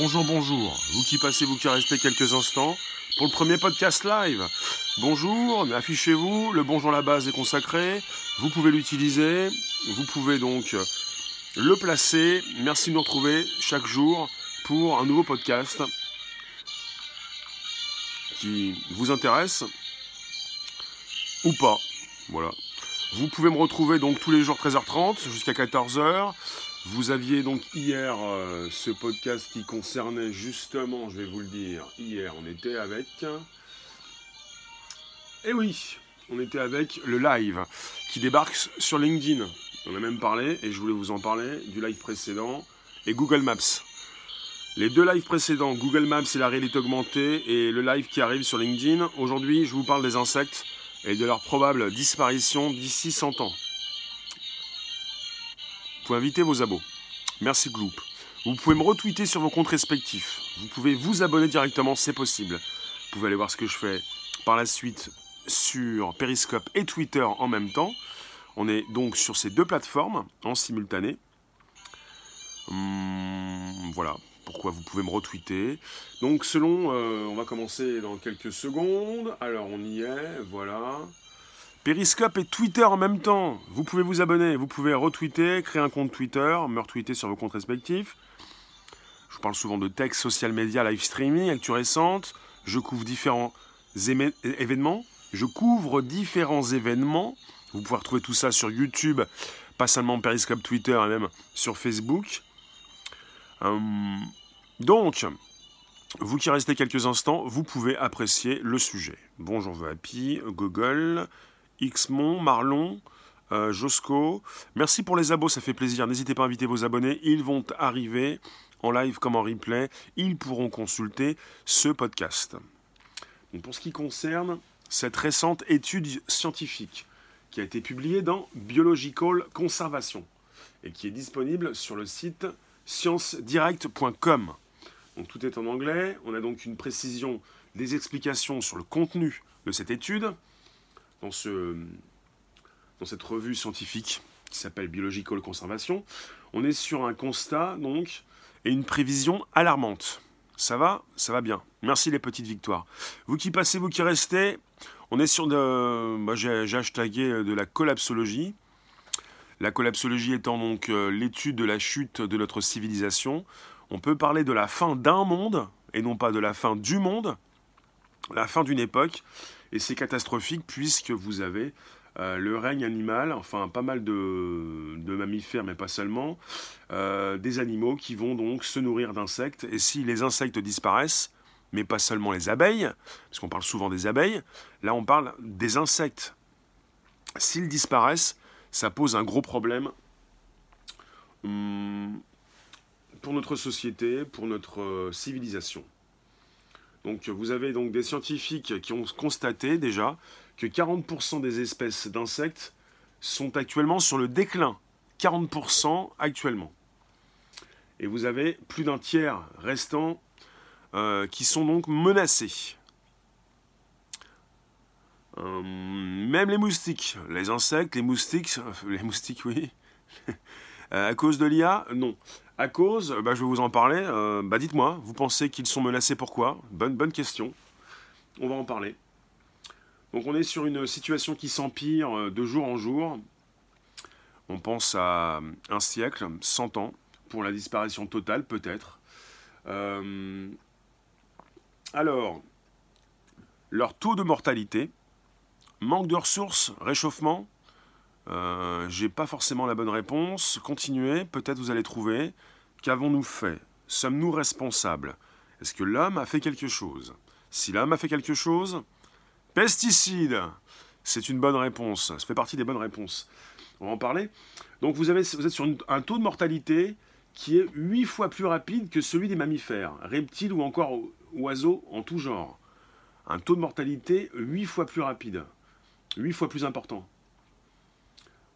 Bonjour, bonjour. Vous qui passez, vous qui restez quelques instants pour le premier podcast live. Bonjour, affichez-vous. Le bonjour la base est consacré. Vous pouvez l'utiliser. Vous pouvez donc le placer. Merci de nous retrouver chaque jour pour un nouveau podcast qui vous intéresse ou pas. Voilà. Vous pouvez me retrouver donc tous les jours 13h30 jusqu'à 14h. Vous aviez donc hier euh, ce podcast qui concernait justement, je vais vous le dire, hier on était avec... Eh oui, on était avec le live qui débarque sur LinkedIn. On a même parlé, et je voulais vous en parler, du live précédent et Google Maps. Les deux lives précédents, Google Maps et la réalité augmentée, et le live qui arrive sur LinkedIn, aujourd'hui je vous parle des insectes et de leur probable disparition d'ici 100 ans. Inviter vos abos. Merci Gloop. Vous pouvez me retweeter sur vos comptes respectifs. Vous pouvez vous abonner directement, c'est possible. Vous pouvez aller voir ce que je fais par la suite sur Periscope et Twitter en même temps. On est donc sur ces deux plateformes en simultané. Hum, voilà, pourquoi vous pouvez me retweeter? Donc selon, euh, on va commencer dans quelques secondes. Alors on y est, voilà. Periscope et Twitter en même temps. Vous pouvez vous abonner, vous pouvez retweeter, créer un compte Twitter, me retweeter sur vos comptes respectifs. Je parle souvent de texte, social media, live streaming, actu récente. Je couvre différents événements. Je couvre différents événements. Vous pouvez retrouver tout ça sur YouTube, pas seulement Periscope, Twitter et même sur Facebook. Hum, donc, vous qui restez quelques instants, vous pouvez apprécier le sujet. Bonjour Vapi, Google, Xmon, Marlon, euh, Josco. Merci pour les abos, ça fait plaisir. N'hésitez pas à inviter vos abonnés. Ils vont arriver en live comme en replay. Ils pourront consulter ce podcast. pour ce qui concerne cette récente étude scientifique qui a été publiée dans Biological Conservation et qui est disponible sur le site sciencedirect.com. Donc tout est en anglais. On a donc une précision des explications sur le contenu de cette étude dans, ce, dans cette revue scientifique qui s'appelle Biological Conservation. On est sur un constat donc et une prévision alarmante. Ça va? Ça va bien. Merci les petites victoires. Vous qui passez, vous qui restez, on est sur de. Bah, j'ai hashtagué de la collapsologie. La collapsologie étant donc euh, l'étude de la chute de notre civilisation. On peut parler de la fin d'un monde et non pas de la fin du monde, la fin d'une époque. Et c'est catastrophique puisque vous avez euh, le règne animal, enfin pas mal de, mammifères, mais pas seulement, euh, des animaux qui vont donc se nourrir d'insectes. Et si les insectes disparaissent, mais pas seulement les abeilles, parce qu'on parle souvent des abeilles, là on parle des insectes. S'ils disparaissent, ça pose un gros problème hum, pour notre société, pour notre euh, civilisation. Donc vous avez donc des scientifiques qui ont constaté déjà que 40% des espèces d'insectes sont actuellement sur le déclin. 40% actuellement. Et vous avez plus d'un tiers restant euh, qui sont donc menacés. Euh, même les moustiques, les insectes, les moustiques, les moustiques oui, à cause de l'IA, non. À cause, bah, je vais vous en parler. Euh, bah, dites-moi, vous pensez qu'ils sont menacés pourquoi bonne, question. On va en parler. Donc on est sur une situation qui s'empire euh, de jour en jour. On pense à un siècle, 100 ans, pour la disparition totale peut-être. Euh, alors, leur taux de mortalité, manque de ressources, réchauffement, euh, j'ai pas forcément la bonne réponse. Continuez, peut-être vous allez trouver. Qu'avons-nous fait? Sommes-nous responsables? Est-ce que l'homme a fait quelque chose? Si l'homme a fait quelque chose, pesticides C'est une bonne réponse. Ça fait partie des bonnes réponses. On va en parler. Donc vous, êtes sur un taux de mortalité qui est 8 fois plus rapide que celui des mammifères, reptiles ou encore oiseaux en tout genre. Un taux de mortalité 8 fois plus rapide, 8 fois plus important.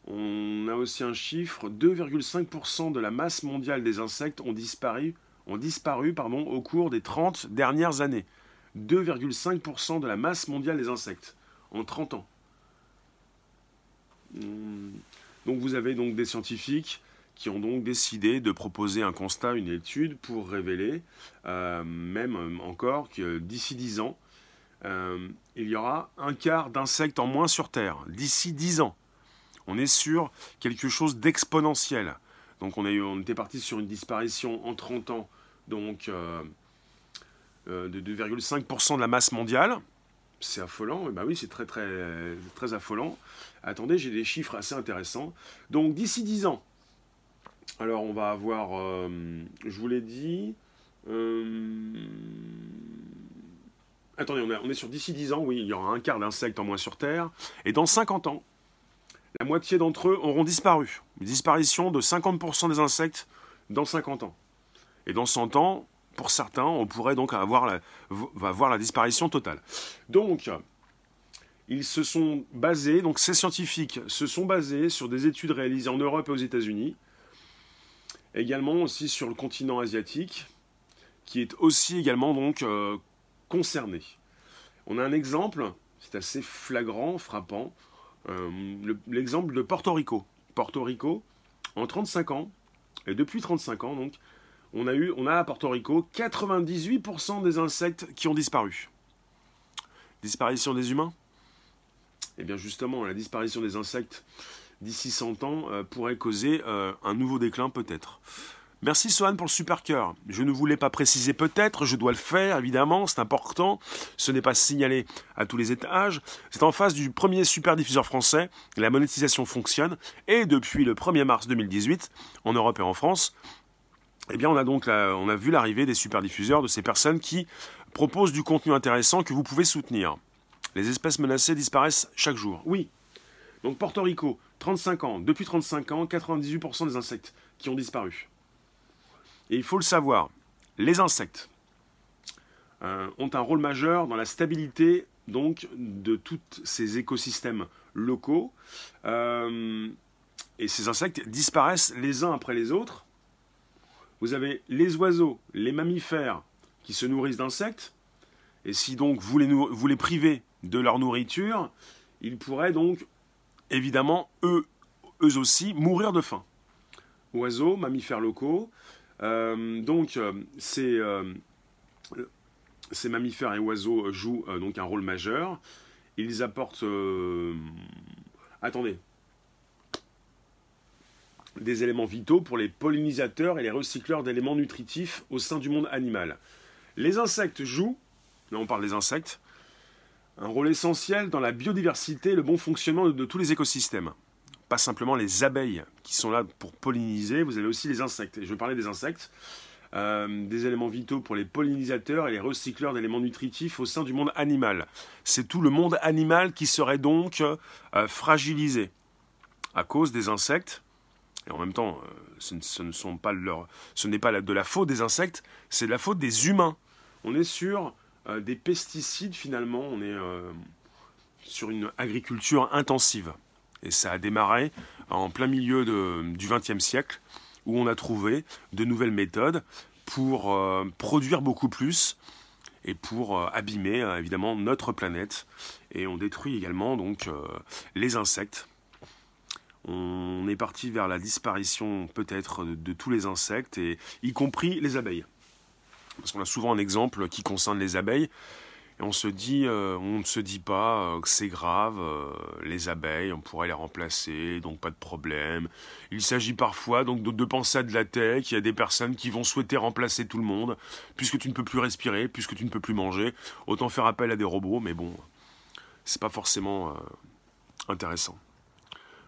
On a aussi un chiffre, 2,5% de la masse mondiale des insectes ont disparu, au cours des 30 dernières années. 2,5% de la masse mondiale des insectes en 30 ans. Hmm. Donc vous avez donc des scientifiques qui ont donc décidé de proposer un constat, une étude pour révéler, euh, même encore, que d'ici 10 ans, euh, il y aura un quart d'insectes en moins sur Terre. D'ici 10 ans. On est sur quelque chose d'exponentiel. Donc on, on, était parti sur une disparition en 30 ans donc, euh, de 2,5% de la masse mondiale. C'est affolant, bah oui, c'est très, très, très affolant. Attendez, j'ai des chiffres assez intéressants. Donc d'ici 10 ans, alors on va avoir, euh, je vous l'ai dit, euh, attendez, on, est sur d'ici 10 ans, oui, il y aura un quart d'insectes en moins sur Terre, et dans 50 ans, moitié d'entre eux auront disparu. Une disparition de 50% des insectes dans 50 ans. Et dans 100 ans, pour certains, on pourrait donc avoir la, disparition totale. Donc, ils se sont basés, donc ces scientifiques se sont basés sur des études réalisées en Europe et aux États-Unis, également aussi sur le continent asiatique, qui est aussi également euh, concerné. On a un exemple, c'est assez flagrant, frappant, l'exemple de Porto Rico. Porto Rico, en 35 ans, et depuis 35 ans donc, on a eu, on a à Porto Rico 98% des insectes qui ont disparu. Disparition des humains? Eh bien justement, la disparition des insectes d'ici 100 ans euh, pourrait causer euh, un nouveau déclin peut-être. Merci Sohan pour le super cœur. Je ne voulais pas préciser peut-être, je dois le faire évidemment, c'est important. Ce n'est pas signalé à tous les étages. C'est en face du premier super diffuseur français. La monétisation fonctionne et depuis le 1er mars 2018, en Europe et en France, eh bien on a donc on a vu l'arrivée des super diffuseurs, de ces personnes qui proposent du contenu intéressant que vous pouvez soutenir. Les espèces menacées disparaissent chaque jour. Oui. Donc Porto Rico, 35 ans. Depuis 35 ans, 98% des insectes qui ont disparu. Et il faut le savoir, les insectes euh, ont un rôle majeur dans la stabilité donc de tous ces écosystèmes locaux. Euh, et ces insectes disparaissent les uns après les autres. Vous avez les oiseaux, les mammifères qui se nourrissent d'insectes. Et si donc vous les, vous les privez de leur nourriture, ils pourraient donc évidemment, eux, eux aussi, mourir de faim. Oiseaux, mammifères locaux. Euh, donc, euh, ces, euh, ces, mammifères et oiseaux jouent donc un rôle majeur. Ils apportent. attendez. Des éléments vitaux pour les pollinisateurs et les recycleurs d'éléments nutritifs au sein du monde animal. Les insectes jouent, là on parle des insectes, un rôle essentiel dans la biodiversité et le bon fonctionnement de, tous les écosystèmes. Pas simplement les abeilles qui sont là pour polliniser, vous avez aussi les insectes. Et je vais parler des insectes, euh, des éléments vitaux pour les pollinisateurs et les recycleurs d'éléments nutritifs au sein du monde animal. C'est tout le monde animal qui serait donc euh, fragilisé à cause des insectes. Et en même temps, euh, ce, ne sont pas leur, ce n'est pas de la faute des insectes, c'est de la faute des humains. On est sur des pesticides, finalement, on est sur une agriculture intensive. Et ça a démarré en plein milieu du XXe siècle, où on a trouvé de nouvelles méthodes pour euh, produire beaucoup plus et pour abîmer évidemment notre planète. Et on détruit également donc les insectes. On est parti vers la disparition peut-être de, de, tous les insectes, et, y compris les abeilles. Parce qu'on a souvent un exemple qui concerne les abeilles. Et on se dit, euh, on ne se dit pas euh, que c'est grave, euh, les abeilles, on pourrait les remplacer, donc pas de problème. Il s'agit parfois donc de, penser à de la tech. Il y a des personnes qui vont souhaiter remplacer tout le monde, puisque tu ne peux plus respirer, puisque tu ne peux plus manger. Autant faire appel à des robots, mais bon, c'est pas forcément intéressant.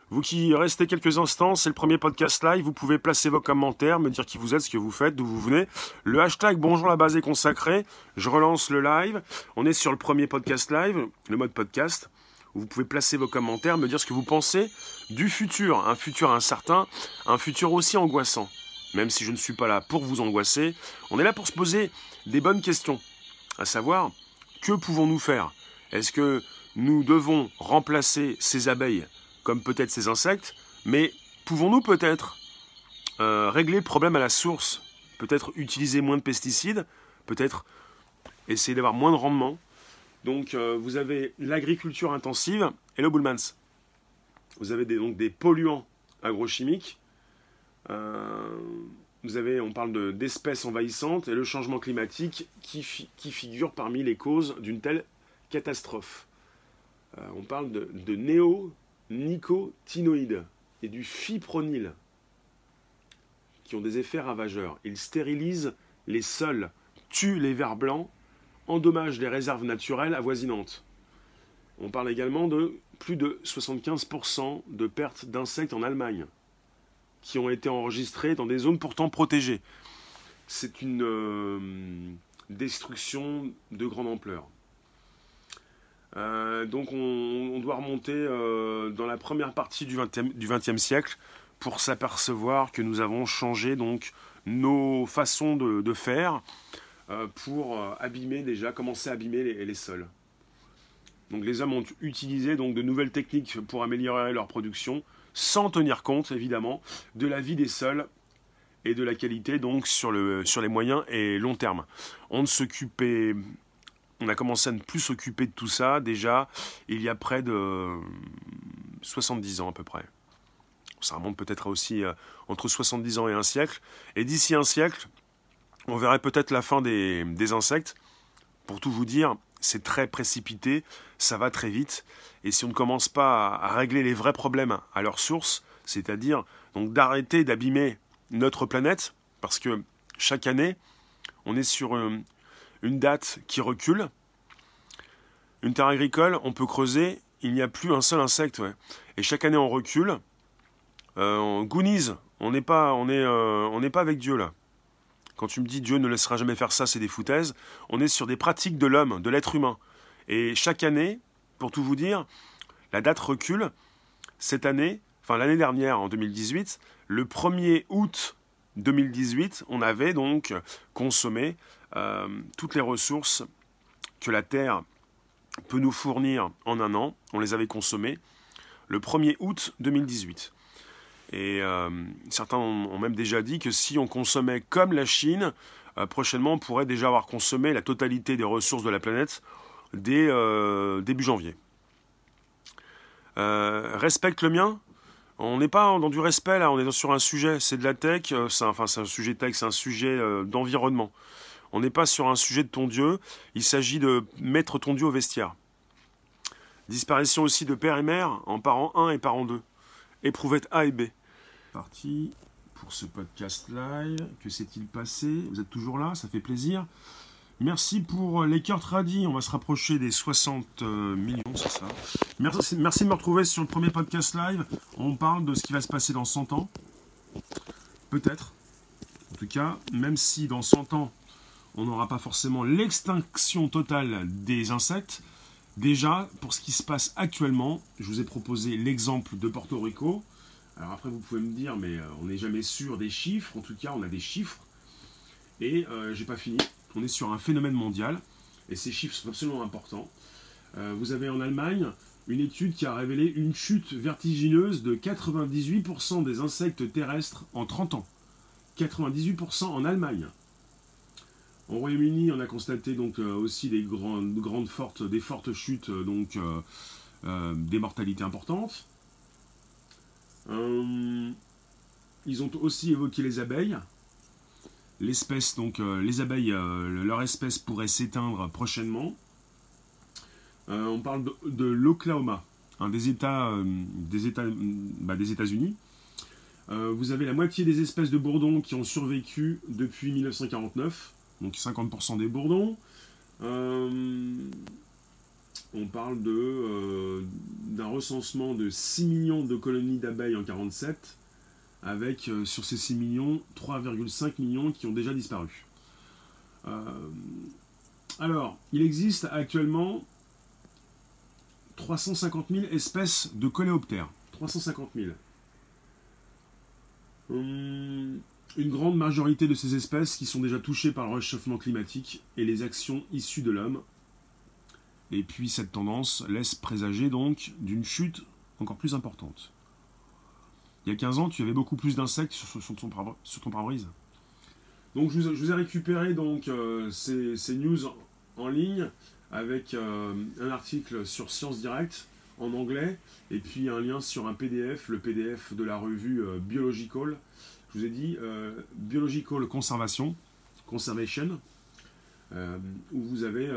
Vous qui restez quelques instants, c'est le premier podcast live. Vous pouvez placer vos commentaires, me dire qui vous êtes, ce que vous faites, d'où vous venez. Le hashtag Bonjour la base est consacré. Je relance le live. On est sur le premier podcast live, le mode podcast. vous pouvez placer vos commentaires, me dire ce que vous pensez du futur. Un futur incertain, un futur aussi angoissant. Même si je ne suis pas là pour vous angoisser, on est là pour se poser des bonnes questions. À savoir, que pouvons-nous faire? Est-ce que nous devons remplacer ces abeilles? Comme peut-être ces insectes, mais pouvons-nous peut-être euh, régler le problème à la source? Peut-être utiliser moins de pesticides, peut-être essayer d'avoir moins de rendement. Donc euh, vous avez l'agriculture intensive et le bullmans. Vous avez donc des polluants agrochimiques vous avez, on parle d'espèces envahissantes et le changement climatique qui, figure parmi les causes d'une telle catastrophe. on parle de, de néonicotinoïdes et du fipronil qui ont des effets ravageurs. Ils stérilisent les sols, tuent les vers blancs, endommagent les réserves naturelles avoisinantes. On parle également de plus de 75% de pertes d'insectes en Allemagne, qui ont été enregistrées dans des zones pourtant protégées. C'est une euh, destruction de grande ampleur. Euh, donc on, doit remonter euh, dans la première partie du XXe siècle pour s'apercevoir que nous avons changé donc nos façons de, faire pour abîmer déjà, commencer à abîmer les sols. Donc les hommes ont utilisé donc de nouvelles techniques pour améliorer leur production, sans tenir compte évidemment de la vie des sols et de la qualité donc sur, sur les moyens et long terme. On ne s'occupait, on a commencé à ne plus s'occuper de tout ça déjà il y a près de 70 ans à peu près. Ça remonte peut-être aussi euh, entre 70 ans et un siècle. Et d'ici un siècle, on verrait peut-être la fin des, des insectes. Pour tout vous dire, c'est très précipité, ça va très vite, et si on ne commence pas à, régler les vrais problèmes à leur source, c'est-à-dire donc d'arrêter d'abîmer notre planète, parce que chaque année, on est sur une, date qui recule. Une terre agricole, on peut creuser, il n'y a plus un seul insecte, et chaque année on recule. Euh, on Goonies, on n'est pas, euh, on n'est pas avec Dieu là. Quand tu me dis Dieu ne laissera jamais faire ça, c'est des foutaises. On est sur des pratiques de l'homme, de l'être humain. Et chaque année, pour tout vous dire, la date recule. Cette année, enfin l'année dernière, en 2018, le 1er août 2018, on avait donc consommé euh, toutes les ressources que la Terre peut nous fournir en un an. On les avait consommées le 1er août 2018. Et euh, certains ont, même déjà dit que si on consommait comme la Chine, euh, prochainement on pourrait déjà avoir consommé la totalité des ressources de la planète dès début janvier. respecte le mien On n'est pas dans du respect là, on est sur un sujet, c'est de la tech, c'est un sujet tech, c'est un sujet d'environnement. On n'est pas sur un sujet de ton Dieu, il s'agit de mettre ton Dieu au vestiaire. Disparition aussi de père et mère en parents 1 et parents 2 éprouvette A et B. Parti pour ce podcast live. Que s'est-il passé? Vous êtes toujours là, ça fait plaisir. Merci pour les cœurs tradis. On va se rapprocher des 60 euh, millions, c'est ça? Merci, merci de me retrouver sur le premier podcast live. On parle de ce qui va se passer dans 100 ans. Peut-être. En tout cas, même si dans 100 ans, on n'aura pas forcément l'extinction totale des insectes, Déjà, pour ce qui se passe actuellement, je vous ai proposé l'exemple de Porto Rico. Alors après, vous pouvez me dire, mais euh, on n'est jamais sûr des chiffres. En tout cas, on a des chiffres. Et euh, j'ai pas fini. On est sur un phénomène mondial. Et ces chiffres sont absolument importants. Euh, vous avez en Allemagne une étude qui a révélé une chute vertigineuse de 98% des insectes terrestres en 30 ans. 98% en Allemagne. Au Royaume-Uni, on a constaté donc euh, aussi des grandes, grandes fortes, des fortes chutes, euh, donc euh, des mortalités importantes. ils ont aussi évoqué les abeilles. L'espèce, donc les abeilles, leur espèce pourrait s'éteindre prochainement. on parle de, l'Oklahoma, un des États, bah, des États-Unis. vous avez la moitié des espèces de bourdons qui ont survécu depuis 1949 donc 50% des bourdons. Euh, on parle de, euh, d'un recensement de 6 millions de colonies d'abeilles en 47, avec euh, sur ces 6 millions, 3,5 millions qui ont déjà disparu. alors, il existe actuellement 350 000 espèces de coléoptères. 350 000. Une grande majorité de ces espèces qui sont déjà touchées par le réchauffement climatique et les actions issues de l'homme. Et puis cette tendance laisse présager donc d'une chute encore plus importante. Il y a 15 ans, tu avais beaucoup plus d'insectes sur, ton pare-brise. Donc je vous, ai récupéré donc euh, ces, news en ligne avec euh, un article sur Science Direct en anglais et puis un lien sur un PDF, le PDF de la revue euh, Biological je vous ai dit biological conservation, conservation, où vous avez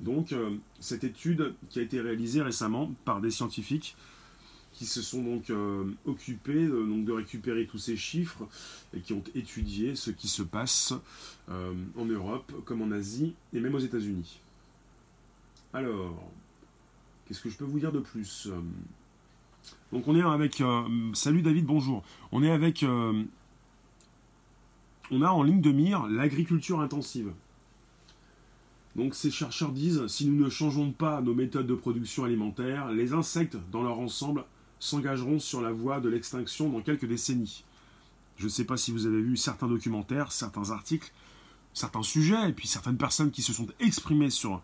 donc cette étude qui a été réalisée récemment par des scientifiques qui se sont donc occupés donc de récupérer tous ces chiffres et qui ont étudié ce qui se passe en Europe comme en Asie et même aux États-Unis. Alors, qu'est-ce que je peux vous dire de plus donc on est avec... Euh, salut David, bonjour. On est avec... Euh, on a en ligne de mire l'agriculture intensive. Donc ces chercheurs disent, si nous ne changeons pas nos méthodes de production alimentaire, les insectes dans leur ensemble s'engageront sur la voie de l'extinction dans quelques décennies. Je ne sais pas si vous avez vu certains documentaires, certains articles, certains sujets, et puis certaines personnes qui se sont exprimées sur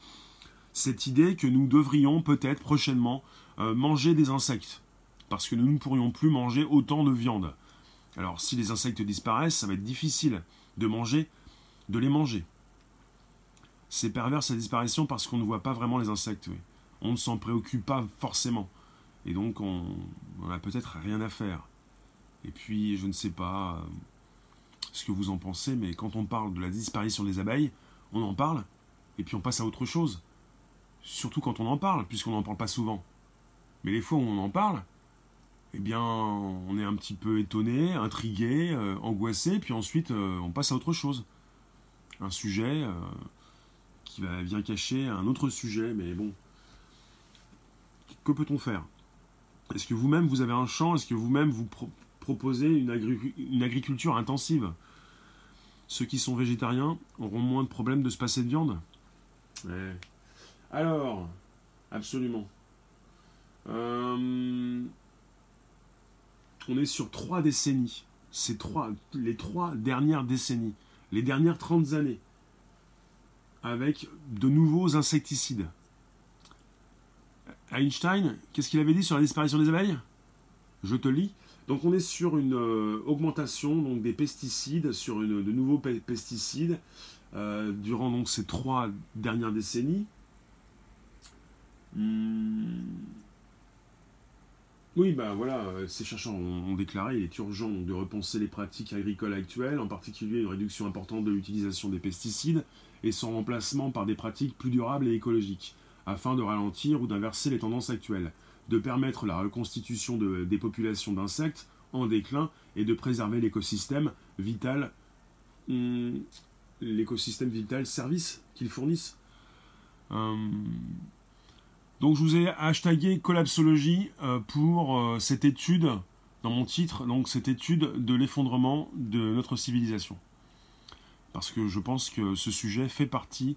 cette idée que nous devrions peut-être prochainement euh, manger des insectes parce que nous ne pourrions plus manger autant de viande. Alors si les insectes disparaissent, ça va être difficile de manger, de les manger. C'est pervers sa disparition parce qu'on ne voit pas vraiment les insectes. On ne s'en préoccupe pas forcément. Et donc on n'a peut-être rien à faire. Et puis je ne sais pas euh, ce que vous en pensez, mais quand on parle de la disparition des abeilles, on en parle, et puis on passe à autre chose. Surtout quand on en parle, puisqu'on n'en parle pas souvent. Mais les fois où on en parle, eh bien, on est un petit peu étonné, intrigué, euh, angoissé, puis ensuite euh, on passe à autre chose. Un sujet euh, qui va, vient cacher un autre sujet, mais bon. Que peut-on faire? Est-ce que vous-même vous avez un champ? Est-ce que vous-même vous, proposez une, agriculture intensive? Ceux qui sont végétariens auront moins de problèmes de se passer de viande? Alors, absolument. On est sur trois décennies. C'est trois, les trois dernières décennies, les dernières 30 années, avec de nouveaux insecticides. Einstein, qu'est-ce qu'il avait dit sur la disparition des abeilles? Je te lis. Donc on est sur une euh, augmentation donc, des pesticides, sur de nouveaux pesticides, euh, durant donc, ces trois dernières décennies. Hmm. Oui, bah voilà, euh, ces chercheurs ont, déclaré qu'il est urgent de repenser les pratiques agricoles actuelles, en particulier une réduction importante de l'utilisation des pesticides et son remplacement par des pratiques plus durables et écologiques, afin de ralentir ou d'inverser les tendances actuelles, de permettre la reconstitution des populations d'insectes en déclin et de préserver l'écosystème vital, hum, l'écosystème vital service qu'ils fournissent. Hum, donc je vous ai hashtagué collapsologie euh, pour euh, cette étude, dans mon titre, donc cette étude de l'effondrement de notre civilisation. Parce que je pense que ce sujet fait partie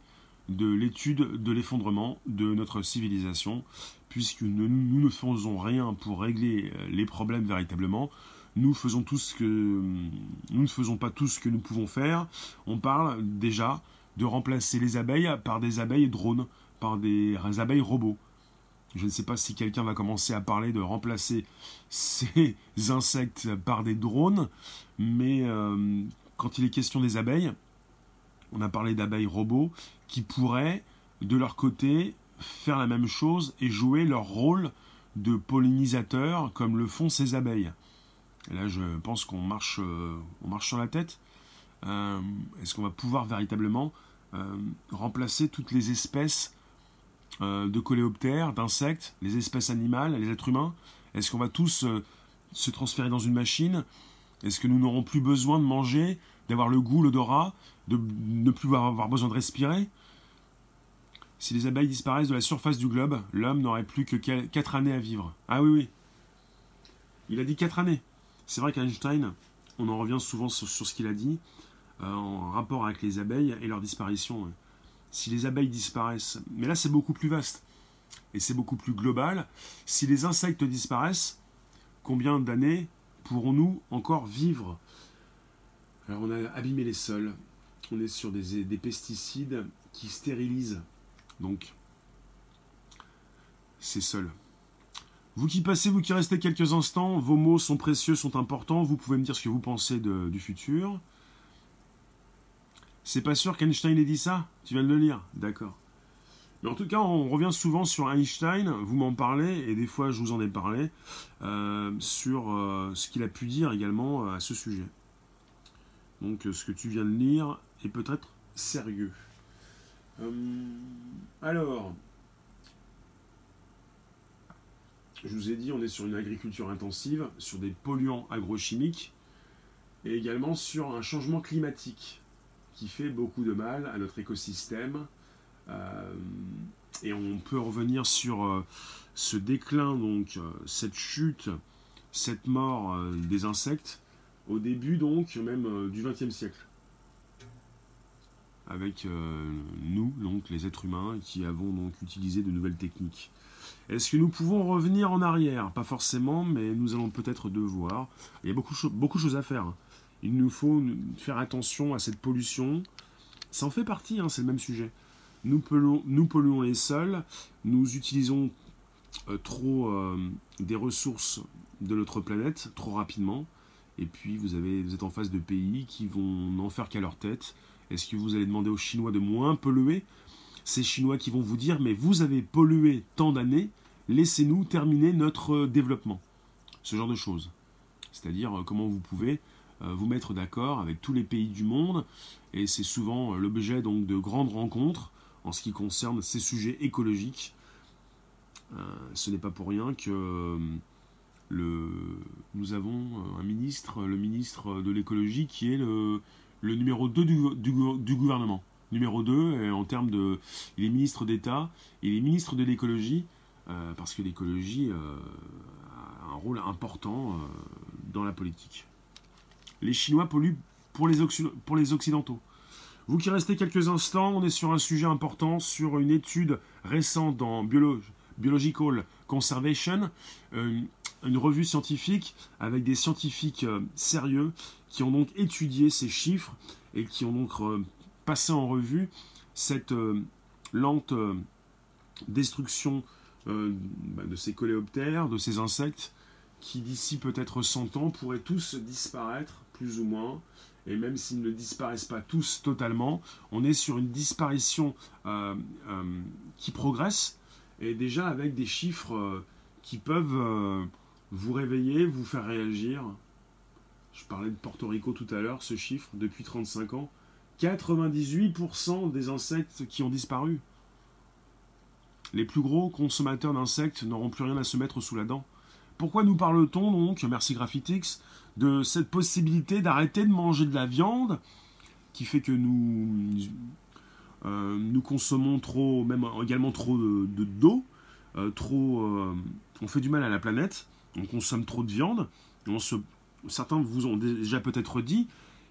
de l'étude de l'effondrement de notre civilisation, puisque nous, ne faisons rien pour régler euh, les problèmes véritablement. Nous faisons tout ce que nous ne faisons pas tout ce que nous pouvons faire. On parle déjà de remplacer les abeilles par des abeilles drones, par des abeilles robots. Je ne sais pas si quelqu'un va commencer à parler de remplacer ces insectes par des drones, mais euh, quand il est question des abeilles, on a parlé d'abeilles robots qui pourraient, de leur côté, faire la même chose et jouer leur rôle de pollinisateurs comme le font ces abeilles. Là, je pense qu'on marche, euh, sur la tête. Euh, est-ce qu'on va pouvoir véritablement remplacer toutes les espèces euh, de coléoptères, d'insectes, les espèces animales, les êtres humains Est-ce qu'on va tous euh, se transférer dans une machine? Est-ce que nous n'aurons plus besoin de manger, d'avoir le goût, l'odorat, de ne plus avoir besoin de respirer? Si les abeilles disparaissent de la surface du globe, l'homme n'aurait plus que 4 années à vivre. Ah oui, oui. Il a dit 4 années. C'est vrai qu'Einstein, on en revient souvent sur, ce qu'il a dit, euh, en rapport avec les abeilles et leur disparition si les abeilles disparaissent, mais là c'est beaucoup plus vaste et c'est beaucoup plus global, si les insectes disparaissent, combien d'années pourrons-nous encore vivre? Alors on a abîmé les sols, on est sur des, pesticides qui stérilisent donc ces sols. Vous qui passez, vous qui restez quelques instants, vos mots sont précieux, sont importants, vous pouvez me dire ce que vous pensez du futur. C'est pas sûr qu'Einstein ait dit ça Tu viens de le lire D'accord. Mais en tout cas, on revient souvent sur Einstein, vous m'en parlez, et des fois je vous en ai parlé, euh, sur euh, ce qu'il a pu dire également euh, à ce sujet. Donc ce que tu viens de lire est peut-être sérieux. alors, je vous ai dit, on est sur une agriculture intensive, sur des polluants agrochimiques, et également sur un changement climatique qui fait beaucoup de mal à notre écosystème, euh, et on peut revenir sur euh, ce déclin, donc euh, cette chute, cette mort des insectes au début donc même du XXe siècle avec nous, donc les êtres humains, qui avons donc utilisé de nouvelles techniques. Est-ce que nous pouvons revenir en arrière? Pas forcément, mais nous allons peut-être devoir. Il y a beaucoup, beaucoup de choses à faire. Hein. Il nous faut faire attention à cette pollution. Ça en fait partie, hein, c'est le même sujet. Nous polluons, les sols, nous utilisons euh, trop euh, des ressources de notre planète trop rapidement, et puis vous, vous êtes en face de pays qui vont n'en faire qu'à leur tête. Est-ce que vous allez demander aux Chinois de moins polluer? Ces Chinois qui vont vous dire mais vous avez pollué tant d'années, laissez-nous terminer notre développement. Ce genre de choses. C'est-à-dire euh, comment vous pouvez vous mettre d'accord avec tous les pays du monde, et c'est souvent l'objet donc de grandes rencontres en ce qui concerne ces sujets écologiques. Euh, ce n'est pas pour rien que euh, le, nous avons euh, un ministre, le ministre de l'écologie, qui est le, numéro 2 du, gouvernement. Numéro 2, en termes de. Il est ministre d'État, il est ministre de l'écologie, parce que l'écologie a un rôle important dans la politique. Les Chinois polluent pour les, pour les Occidentaux. Vous qui restez quelques instants, on est sur un sujet important, sur une étude récente dans Biological Conservation, euh, une revue scientifique avec des scientifiques euh, sérieux qui ont donc étudié ces chiffres et qui ont donc euh, passé en revue cette lente destruction bah, de ces coléoptères, de ces insectes, qui d'ici peut-être 100 ans pourraient tous disparaître, plus ou moins, et même s'ils ne disparaissent pas tous totalement, on est sur une disparition euh, euh, qui progresse, et déjà avec des chiffres euh, qui peuvent vous réveiller, vous faire réagir. Je parlais de Porto Rico tout à l'heure, ce chiffre, depuis 35 ans, 98% des insectes qui ont disparu. Les plus gros consommateurs d'insectes n'auront plus rien à se mettre sous la dent. Pourquoi nous parle-t-on donc, merci Graphitix, de cette possibilité d'arrêter de manger de la viande, qui fait que nous, euh, nous consommons trop, même également trop de d'eau, euh, trop, euh, on fait du mal à la planète, on consomme trop de viande, on se, certains vous ont déjà peut-être dit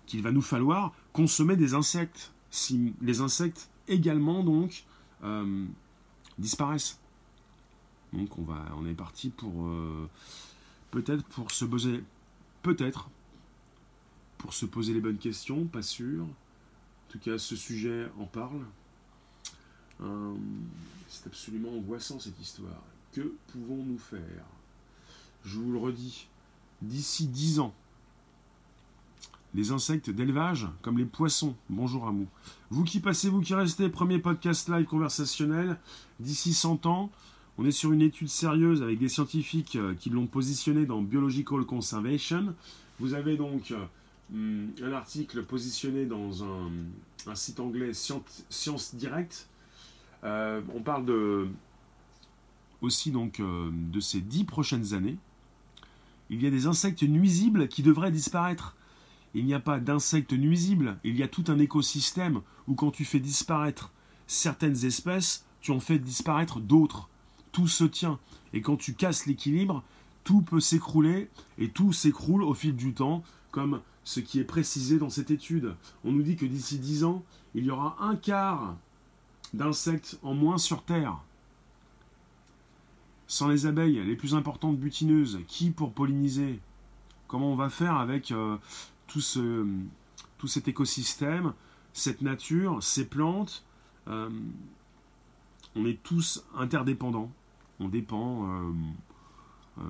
qu'il va nous falloir consommer des insectes, si les insectes également donc disparaissent. Donc on va, on est parti pour peut-être pour se poser Peut-être. Pour se poser les bonnes questions, pas sûr. En tout cas, ce sujet en parle. Euh, c'est absolument angoissant cette histoire. Que pouvons-nous faire? Je vous le redis, d'ici dix ans, les insectes d'élevage, comme les poissons, bonjour à vous. Vous qui passez, vous qui restez, premier podcast live conversationnel, d'ici 100 ans, on est sur une étude sérieuse avec des scientifiques euh, qui l'ont positionné dans Biological Conservation. Vous avez donc euh, un article positionné dans un, site anglais Science Direct. Euh, on parle aussi donc de ces dix prochaines années. Il y a des insectes nuisibles qui devraient disparaître. Il n'y a pas d'insectes nuisibles, il y a tout un écosystème où quand tu fais disparaître certaines espèces, tu en fais disparaître d'autres tout se tient. Et quand tu casses l'équilibre, tout peut s'écrouler et tout s'écroule au fil du temps, comme ce qui est précisé dans cette étude. On nous dit que d'ici 10 ans, il y aura un quart d'insectes en moins sur Terre. Sans les abeilles, les plus importantes butineuses, qui pour polliniser? Comment on va faire avec euh, tout, ce, tout cet écosystème, cette nature, ces plantes? Euh, On est tous interdépendants on dépend euh, euh,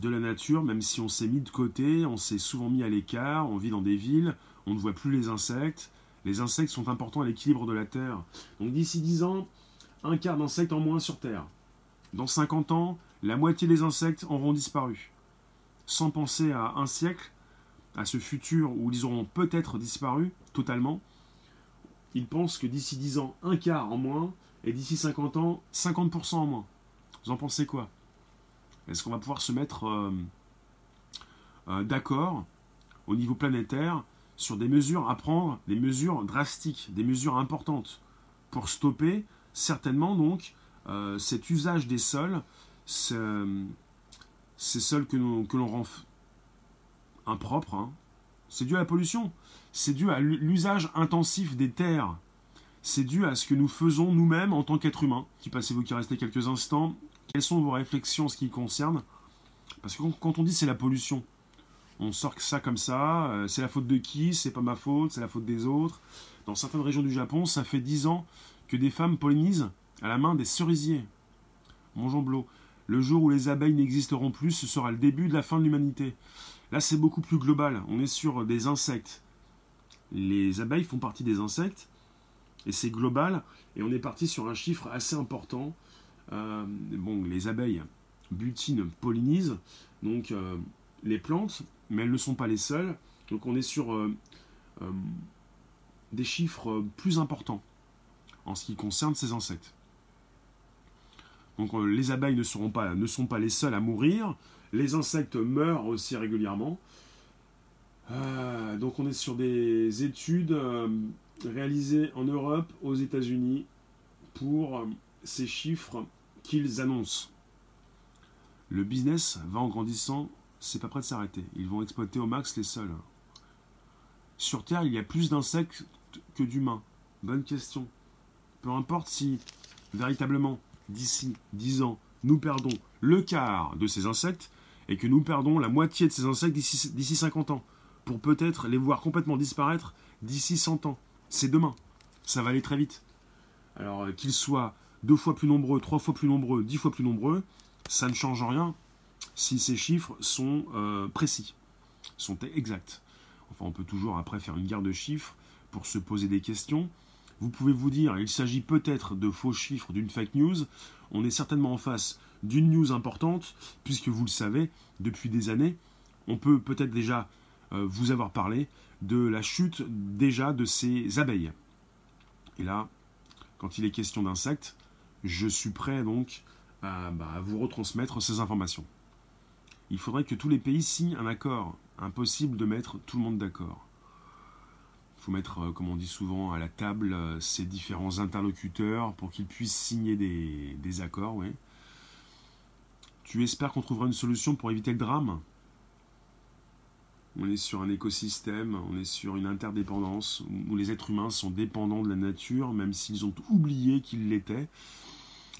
de la nature, même si on s'est mis de côté, on s'est souvent mis à l'écart, on vit dans des villes, on ne voit plus les insectes. Les insectes sont importants à l'équilibre de la Terre. Donc d'ici 10 ans, un quart d'insectes en moins sur Terre. Dans 50 ans, la moitié des insectes auront disparu. Sans penser à un siècle, à ce futur où ils auront peut-être disparu totalement, ils pensent que d'ici 10 ans, un quart en moins, et d'ici 50 ans, 50% en moins. Vous en pensez quoi? Est-ce qu'on va pouvoir se mettre euh, euh, d'accord au niveau planétaire sur des mesures à prendre, des mesures drastiques, des mesures importantes pour stopper certainement donc euh, cet usage des sols, ces sols que, l'on rend impropres, hein? c'est dû à la pollution, c'est dû à l'usage intensif des terres, c'est dû à ce que nous faisons nous-mêmes en tant qu'êtres humains. Qui passez-vous qui restez quelques instants Quelles sont vos réflexions en ce qui concerne? Parce que quand on dit c'est la pollution, on sort ça comme ça, euh, c'est la faute de qui? C'est pas ma faute, c'est la faute des autres. Dans certaines régions du Japon, ça fait dix ans que des femmes pollinisent à la main des cerisiers. Mon Blot, le jour où les abeilles n'existeront plus, ce sera le début de la fin de l'humanité. Là, c'est beaucoup plus global. On est sur des insectes. Les abeilles font partie des insectes, et c'est global. Et on est parti sur un chiffre assez important. Euh, bon, les abeilles butinent, pollinisent, donc euh, les plantes, mais elles ne sont pas les seules. Donc on est sur euh, des chiffres plus importants en ce qui concerne ces insectes. Donc les abeilles ne, seront pas, ne sont pas les seules à mourir. Les insectes meurent aussi régulièrement. donc on est sur des études réalisé en Europe, aux États-Unis, pour euh, ces chiffres qu'ils annoncent. Le business va en grandissant, c'est pas prêt de s'arrêter. Ils vont exploiter au max les sols. Sur Terre, il y a plus d'insectes que d'humains. Bonne question. Peu importe si, véritablement, d'ici 10 ans, nous perdons le quart de ces insectes et que nous perdons la moitié de ces insectes d'ici 50 ans, pour peut-être les voir complètement disparaître d'ici 100 ans. C'est demain. Ça va aller très vite. Alors euh, qu'ils soient deux fois plus nombreux, trois fois plus nombreux, dix fois plus nombreux, ça ne change rien si ces chiffres sont euh, précis, sont exacts. Enfin, on peut toujours après faire une guerre de chiffres pour se poser des questions. Vous pouvez vous dire, il s'agit peut-être de faux chiffres, d'une fake news. On est certainement en face d'une news importante, puisque vous le savez, depuis des années, on peut peut-être déjà vous avoir parlé de la chute déjà de ces abeilles. Et là, quand il est question d'insectes, je suis prêt donc à, bah, vous retransmettre ces informations. Il faudrait que tous les pays signent un accord. Impossible de mettre tout le monde d'accord. Il faut mettre, euh, comme on dit souvent, à la table euh, ces différents interlocuteurs pour qu'ils puissent signer des, accords. Tu espères qu'on trouvera une solution pour éviter le drame? On est sur un écosystème, on est sur une interdépendance où les êtres humains sont dépendants de la nature, même s'ils ont oublié qu'ils l'étaient,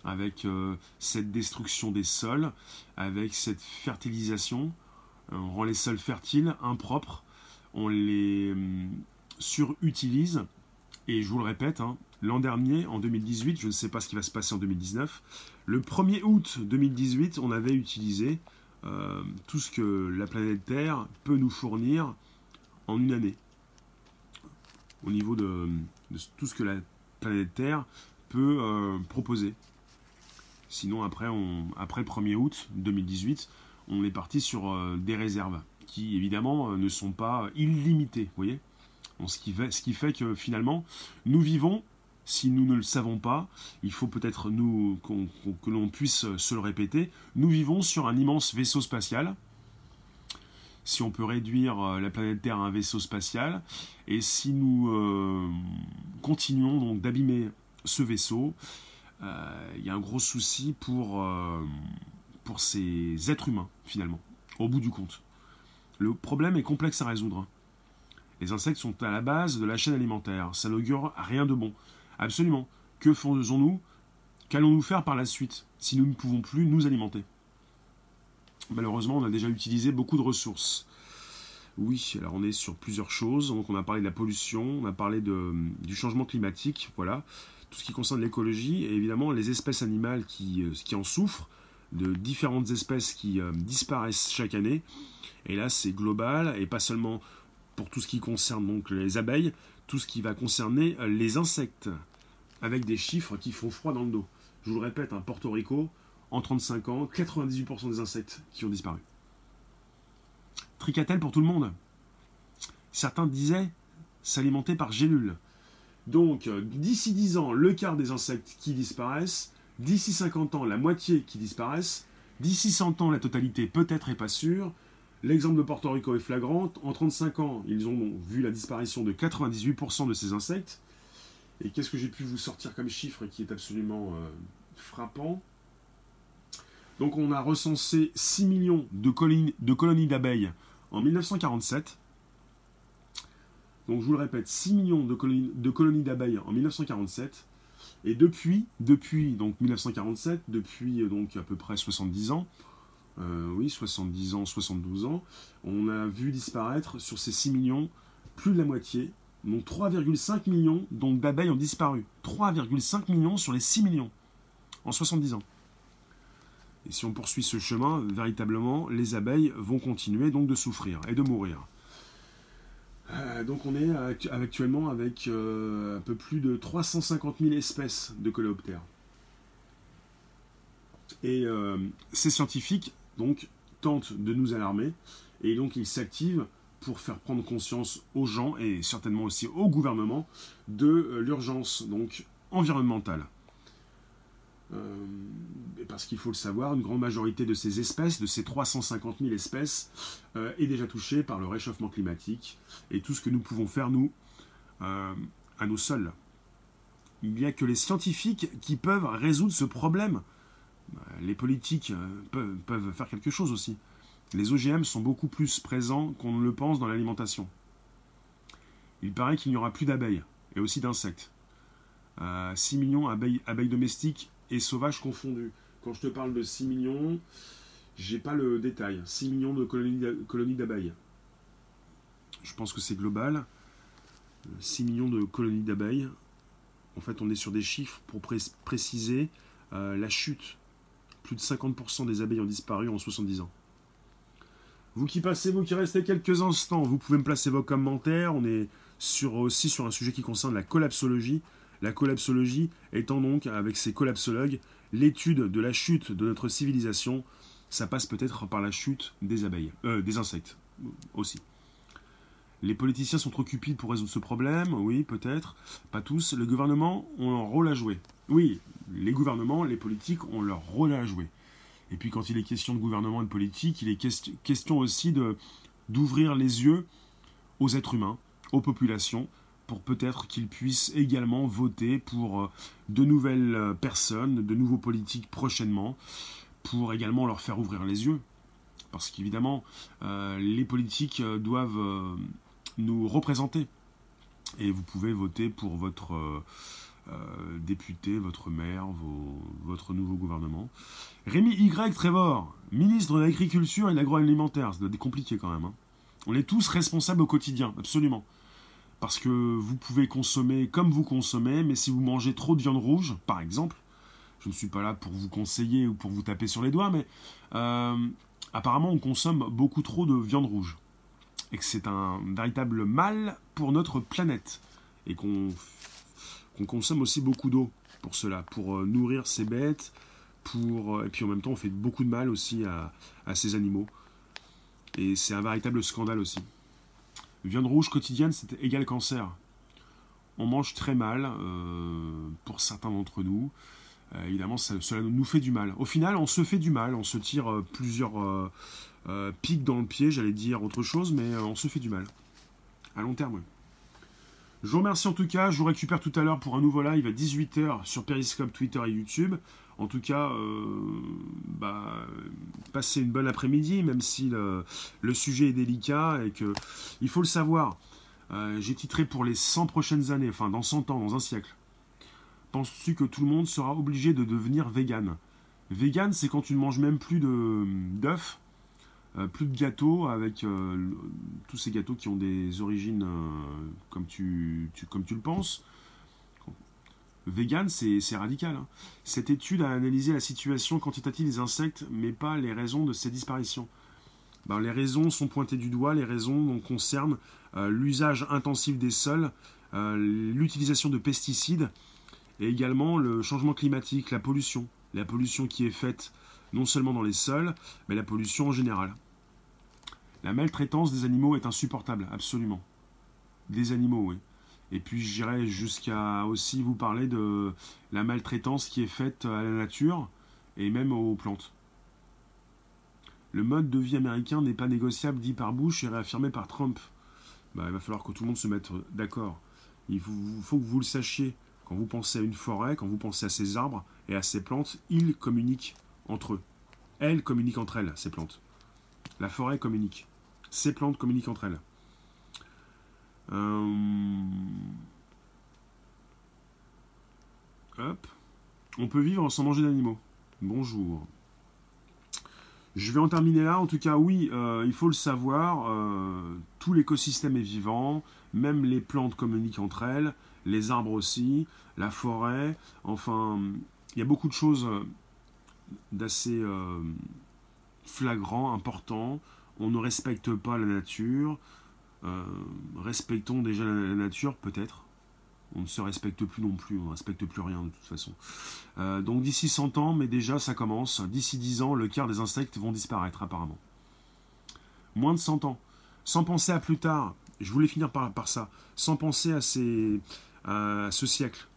avec euh, cette destruction des sols, avec cette fertilisation. Euh, on rend les sols fertiles, impropres, on les hum, surutilise. Et je vous le répète, hein, l'an dernier, en 2018, je ne sais pas ce qui va se passer en 2019, le 1er août 2018, on avait utilisé euh, tout ce que la planète Terre peut nous fournir en une année. Au niveau de, tout ce que la planète Terre peut euh, proposer. Sinon, après, on, après le 1er août 2018, on est parti sur euh, des réserves qui, évidemment, ne sont pas illimitées. Vous voyez ce qui fait que, finalement, nous vivons si nous ne le savons pas, il faut peut-être nous que l'on puisse se le répéter. Nous vivons sur un immense vaisseau spatial. Si on peut réduire euh, la planète Terre à un vaisseau spatial, et si nous euh, continuons donc d'abîmer ce vaisseau, euh, il y a un gros souci pour, pour ces êtres humains, finalement, au bout du compte. Le problème est complexe à résoudre. Les insectes sont à la base de la chaîne alimentaire. Ça n'augure rien de bon. Absolument. Que faisons-nous? Qu'allons-nous faire par la suite si nous ne pouvons plus nous alimenter? Malheureusement, on a déjà utilisé beaucoup de ressources. Oui, alors on est sur plusieurs choses. Donc on a parlé de la pollution, on a parlé de, du changement climatique, voilà, tout ce qui concerne l'écologie et évidemment les espèces animales qui, euh, en souffrent, de différentes espèces qui euh, disparaissent chaque année. Et là, c'est global et pas seulement pour tout ce qui concerne donc les abeilles, tout ce qui va concerner euh, les insectes avec des chiffres qui font froid dans le dos. Je vous le répète, Porto Rico, en 35 ans, 98% des insectes qui ont disparu. Tricatel pour tout le monde. Certains disaient s'alimenter par gélules. Donc, euh, d'ici 10 ans, le quart des insectes qui disparaissent. D'ici 50 ans, la moitié qui disparaissent. D'ici 100 ans, la totalité peut-être et pas sûre. L'exemple de Porto Rico est flagrant. En 35 ans, ils ont vu la disparition de 98% de ces insectes. Et qu'est-ce que j'ai pu vous sortir comme chiffre qui est absolument euh, frappant? Donc on a recensé 6 millions de colonies, d'abeilles en 1947. Donc je vous le répète, 6 millions de colonies, de colonies d'abeilles en 1947. Et depuis, depuis donc 1947, depuis euh, donc à peu près 70 ans, euh, oui, 70 ans, 72 ans, on a vu disparaître sur ces 6 millions plus de la moitié, donc 3,5 millions d'abeilles ont disparu. 3,5 millions sur les 6 millions en 70 ans. Et si on poursuit ce chemin, véritablement, les abeilles vont continuer donc de souffrir et de mourir. Euh, donc on est actuellement avec euh, un peu plus de 350 000 espèces de coléoptères. Et euh, ces scientifiques donc tentent de nous alarmer et donc ils s'activent pour faire prendre conscience aux gens et certainement aussi au gouvernement de l'urgence donc environnementale. Euh, parce qu'il faut le savoir, une grande majorité de ces espèces, de ces 350 000 espèces, euh, est déjà touchée par le réchauffement climatique et tout ce que nous pouvons faire, nous, euh, à nos sols. Il n'y a que les scientifiques qui peuvent résoudre ce problème. Les politiques peuvent faire quelque chose aussi. Les OGM sont beaucoup plus présents qu'on ne le pense dans l'alimentation. Il paraît qu'il n'y aura plus d'abeilles et aussi d'insectes. 6 millions d'abeilles domestiques et sauvages confondus. Quand je te parle de 6 millions, j'ai pas le détail. 6 millions de colonies d'abeilles. Je pense que c'est global. 6 millions de colonies d'abeilles. En fait, on est sur des chiffres pour préciser euh, la chute. Plus de 50% des abeilles ont disparu en 70 ans. Vous qui passez, vous qui restez quelques instants, vous pouvez me placer vos commentaires. On est sur, aussi sur un sujet qui concerne la collapsologie. La collapsologie étant donc, avec ses collapsologues, l'étude de la chute de notre civilisation. Ça passe peut-être par la chute des abeilles, euh, des insectes aussi. Les politiciens sont trop cupides pour résoudre ce problème, oui, peut-être, pas tous. Le gouvernement ont un rôle à jouer. Oui, les gouvernements, les politiques ont leur rôle à jouer. Et puis quand il est question de gouvernement et de politique, il est question aussi d'ouvrir les yeux aux êtres humains, aux populations, pour peut-être qu'ils puissent également voter pour euh, de nouvelles euh, personnes, de nouveaux politiques prochainement, pour également leur faire ouvrir les yeux. Parce qu'évidemment, euh, les politiques doivent nous représenter. Et vous pouvez voter pour votre député, votre maire, votre nouveau gouvernement. Rémi Y. Trevor, ministre de l'Agriculture et de l'Agroalimentaire. Ça doit être compliqué quand même. Hein. On est tous responsables au quotidien, absolument parce que vous pouvez consommer comme vous consommez, mais si vous mangez trop de viande rouge, par exemple, je ne suis pas là pour vous conseiller ou pour vous taper sur les doigts, mais euh, apparemment on consomme beaucoup trop de viande rouge. Et que c'est un véritable mal pour notre planète. Et qu'on consomme aussi beaucoup d'eau pour cela, pour euh, nourrir ces bêtes, pour, euh, et puis en même temps on fait beaucoup de mal aussi à, ces animaux. Et c'est un véritable scandale aussi. Viande rouge quotidienne, c'est égal cancer. On mange très mal, euh, pour certains d'entre nous. Évidemment, cela nous fait du mal. Au final, on se fait du mal, on se tire plusieurs pics dans le pied, j'allais dire autre chose, mais on se fait du mal. À long terme, Je vous remercie en tout cas, je vous récupère tout à l'heure pour un nouveau live à 18h sur Periscope, Twitter et YouTube. En tout cas, bah, passez une bonne après-midi, même si le, sujet est délicat et que il faut le savoir. Euh, j'ai titré pour les 100 prochaines années, enfin dans 100 ans, dans un siècle. Penses-tu que tout le monde sera obligé de devenir vegan? Vegan, c'est quand tu ne manges même plus d'œufs, euh, plus de gâteaux, avec euh, tous ces gâteaux qui ont des origines comme, tu, comme tu le penses. Vegan, c'est radical. Hein. Cette étude a analysé la situation quantitative des insectes, mais pas les raisons de ces disparitions. Ben, les raisons sont pointées du doigt, les raisons concernent euh, l'usage intensif des sols, euh, l'utilisation de pesticides et également le changement climatique, la pollution. La pollution qui est faite non seulement dans les sols, mais la pollution en général. La maltraitance des animaux est insupportable, absolument. Des animaux, oui. Et puis j'irai jusqu'à aussi vous parler de la maltraitance qui est faite à la nature et même aux plantes. Le mode de vie américain n'est pas négociable, dit par Bush et réaffirmé par Trump. Bah, il va falloir que tout le monde se mette d'accord. Il faut, que vous le sachiez. Quand vous pensez à une forêt, quand vous pensez à ces arbres et à ces plantes, ils communiquent entre eux. Elles communiquent entre elles, ces plantes. La forêt communique. Ces plantes communiquent entre elles. Euh. On peut vivre sans manger d'animaux. Bonjour. Je vais en terminer là. En tout cas, oui, euh, il faut le savoir. Euh, tout l'écosystème est vivant. Même les plantes communiquent entre elles. Les arbres aussi. La forêt. Enfin, il y a beaucoup de choses d'assez flagrants, importants. On ne respecte pas la nature. Euh, respectons déjà la, nature, peut-être. On ne se respecte plus non plus, on ne respecte plus rien de toute façon. Euh, donc d'ici 100 ans, mais déjà ça commence, d'ici 10 ans, le quart des insectes vont disparaître apparemment. Moins de 100 ans. Sans penser à plus tard, je voulais finir par, ça, sans penser à, ce siècle,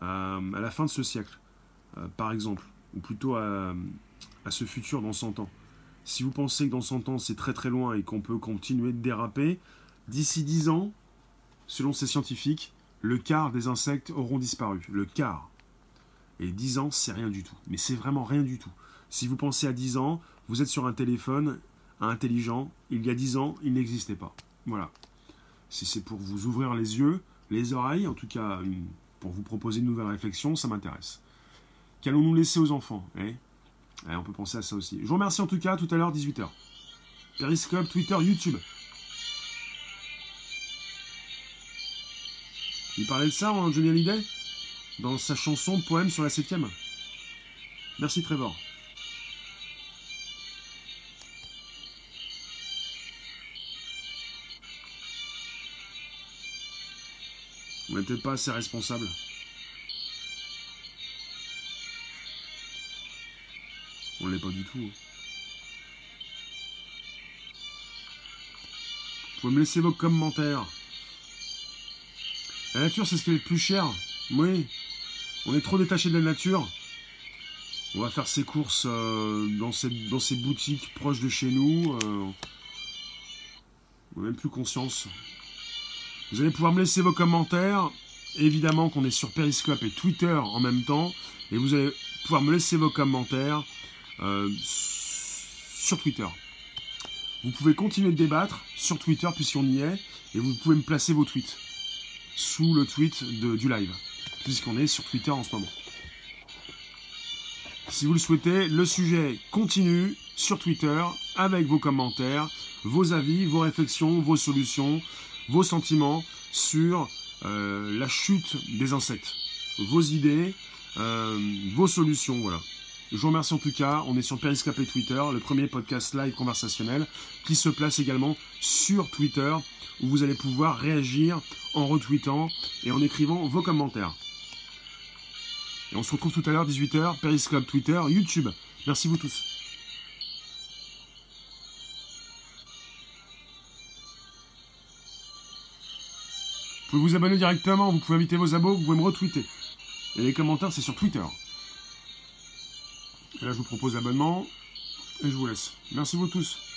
à, la fin de ce siècle, euh, par exemple, ou plutôt à, à ce futur dans 100 ans. Si vous pensez que dans 100 ans c'est très très loin et qu'on peut continuer de déraper, d'ici 10 ans, selon ces scientifiques, le quart des insectes auront disparu. Le quart. Et 10 ans, c'est rien du tout. Mais c'est vraiment rien du tout. Si vous pensez à 10 ans, vous êtes sur un téléphone intelligent. Il y a 10 ans, il n'existait pas. Voilà. Si c'est pour vous ouvrir les yeux, les oreilles, en tout cas pour vous proposer une nouvelle réflexion, ça m'intéresse. Qu'allons-nous laisser aux enfants eh on peut penser à ça aussi. Je vous remercie en tout cas, tout à l'heure, 18h. Periscope, Twitter, YouTube. Il parlait de ça, hein, Johnny Hallyday? Dans sa chanson Poème sur la septième? Merci Trevor. On n'est peut-être pas assez responsable. Pas du tout. Hein. Vous pouvez me laisser vos commentaires. La nature, c'est ce qui est le plus cher. Oui. On est trop détaché de la nature. On va faire ses courses euh, dans, ces, dans ces boutiques proches de chez nous. Euh, on n'a même plus conscience. Vous allez pouvoir me laisser vos commentaires. Évidemment qu'on est sur Periscope et Twitter en même temps. Et vous allez pouvoir me laisser vos commentaires. Euh, sur Twitter. Vous pouvez continuer de débattre sur Twitter puisqu'on y est, et vous pouvez me placer vos tweets sous le tweet du live, puisqu'on est sur Twitter en ce moment. Si vous le souhaitez, le sujet continue sur Twitter avec vos commentaires, vos avis, vos réflexions, vos solutions, vos sentiments sur euh, la chute des insectes, vos idées, euh, vos solutions, voilà. Je vous remercie en tout cas. On est sur Periscope et Twitter, le premier podcast live conversationnel qui se place également sur Twitter où vous allez pouvoir réagir en retweetant et en écrivant vos commentaires. Et on se retrouve tout à l'heure, 18h, Periscope, Twitter, YouTube. Merci vous tous. Vous pouvez vous abonner directement, vous pouvez inviter vos abos, vous pouvez me retweeter. Et les commentaires, c'est sur Twitter. Et là, je vous propose l'abonnement et je vous laisse. Merci vous tous.